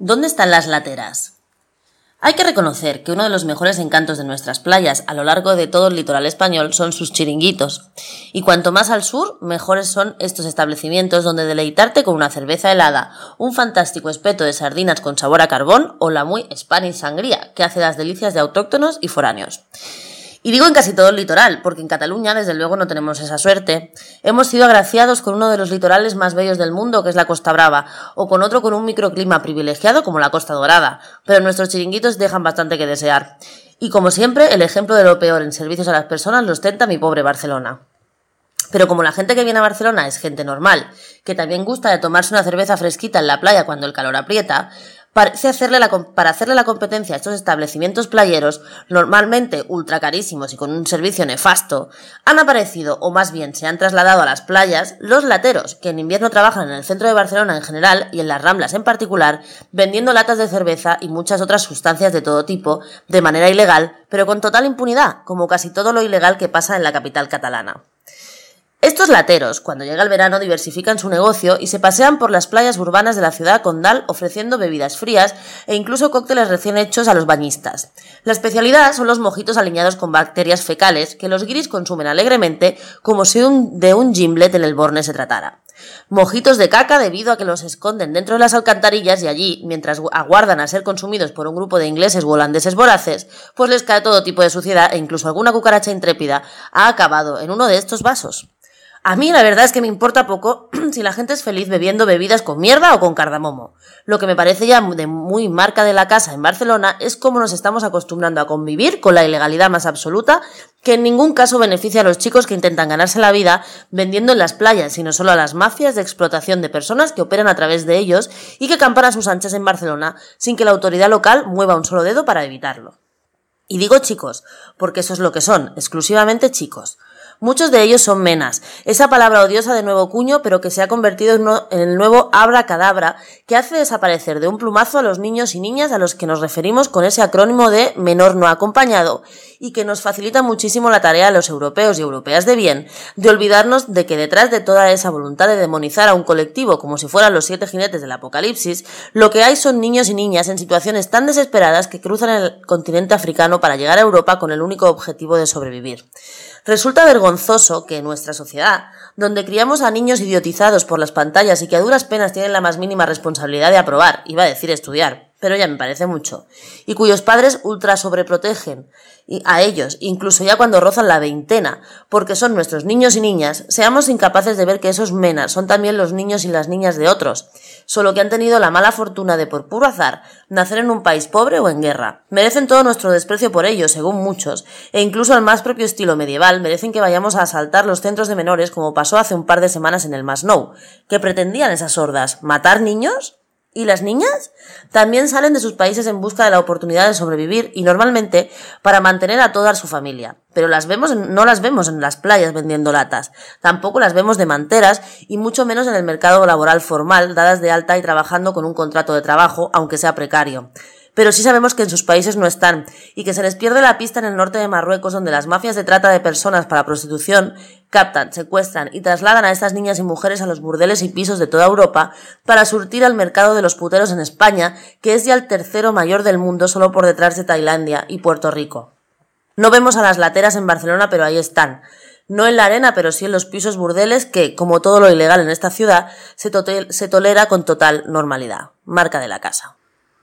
¿Dónde están las lateras? Hay que reconocer que uno de los mejores encantos de nuestras playas a lo largo de todo el litoral español son sus chiringuitos. Y cuanto más al sur, mejores son estos establecimientos donde deleitarte con una cerveza helada, un fantástico espeto de sardinas con sabor a carbón o la muy Spanish sangría, que hace las delicias de autóctonos y foráneos. Y digo en casi todo el litoral, porque en Cataluña desde luego no tenemos esa suerte. Hemos sido agraciados con uno de los litorales más bellos del mundo, que es la Costa Brava, o con otro con un microclima privilegiado como la Costa Dorada, pero nuestros chiringuitos dejan bastante que desear. Y como siempre, el ejemplo de lo peor en servicios a las personas lo ostenta mi pobre Barcelona. Pero como la gente que viene a Barcelona es gente normal, que también gusta de tomarse una cerveza fresquita en la playa cuando el calor aprieta, Para hacerle la competencia a estos establecimientos playeros, normalmente ultra carísimos y con un servicio nefasto, han aparecido, o más bien se han trasladado a las playas, los lateros, que en invierno trabajan en el centro de Barcelona en general y en las Ramblas en particular, vendiendo latas de cerveza y muchas otras sustancias de todo tipo, de manera ilegal, pero con total impunidad, como casi todo lo ilegal que pasa en la capital catalana. Estos lateros, cuando llega el verano, diversifican su negocio y se pasean por las playas urbanas de la ciudad condal ofreciendo bebidas frías e incluso cócteles recién hechos a los bañistas. La especialidad son los mojitos aliñados con bacterias fecales que los guiris consumen alegremente como si de un gimlet en el Borne se tratara. Mojitos de caca debido a que los esconden dentro de las alcantarillas y allí, mientras aguardan a ser consumidos por un grupo de ingleses o holandeses voraces, pues les cae todo tipo de suciedad e incluso alguna cucaracha intrépida ha acabado en uno de estos vasos. A mí la verdad es que me importa poco si la gente es feliz bebiendo bebidas con mierda o con cardamomo. Lo que me parece ya de muy marca de la casa en Barcelona es cómo nos estamos acostumbrando a convivir con la ilegalidad más absoluta, que en ningún caso beneficia a los chicos que intentan ganarse la vida vendiendo en las playas, sino solo a las mafias de explotación de personas que operan a través de ellos y que campan a sus anchas en Barcelona sin que la autoridad local mueva un solo dedo para evitarlo. Y digo chicos, porque eso es lo que son, exclusivamente chicos. Muchos de ellos son menas, esa palabra odiosa de nuevo cuño, pero que se ha convertido en, el nuevo abracadabra, que hace desaparecer de un plumazo a los niños y niñas a los que nos referimos con ese acrónimo de menor no acompañado, y que nos facilita muchísimo la tarea a los europeos y europeas de bien, de olvidarnos de que detrás de toda esa voluntad de demonizar a un colectivo como si fueran los siete jinetes del apocalipsis, lo que hay son niños y niñas en situaciones tan desesperadas que cruzan el continente africano para llegar a Europa con el único objetivo de sobrevivir. Resulta vergonzoso que en nuestra sociedad, donde criamos a niños idiotizados por las pantallas y que a duras penas tienen la más mínima responsabilidad de aprobar, iba a decir estudiar, pero ya me parece mucho, y cuyos padres ultra sobreprotegen a ellos, incluso ya cuando rozan la veintena, porque son nuestros niños y niñas, seamos incapaces de ver que esos menas son también los niños y las niñas de otros, solo que han tenido la mala fortuna de por puro azar nacer en un país pobre o en guerra. Merecen todo nuestro desprecio por ellos, según muchos, e incluso al más propio estilo medieval merecen que vayamos a asaltar los centros de menores como pasó hace un par de semanas en el Masnou. ¿Qué pretendían esas hordas? ¿Matar niños? ¿Y las niñas? También salen de sus países en busca de la oportunidad de sobrevivir y normalmente para mantener a toda su familia. Pero las vemos, no las vemos en las playas vendiendo latas. Tampoco las vemos de manteras y mucho menos en el mercado laboral formal, dadas de alta y trabajando con un contrato de trabajo, aunque sea precario pero sí sabemos que en sus países no están, y que se les pierde la pista en el norte de Marruecos, donde las mafias de trata de personas para prostitución captan, secuestran y trasladan a estas niñas y mujeres a los burdeles y pisos de toda Europa para surtir al mercado de los puteros en España, que es ya el tercero mayor del mundo solo por detrás de Tailandia y Puerto Rico. No vemos a las lateras en Barcelona, pero ahí están. No en la arena, pero sí en los pisos burdeles que, como todo lo ilegal en esta ciudad, se, se tolera con total normalidad. Marca de la casa.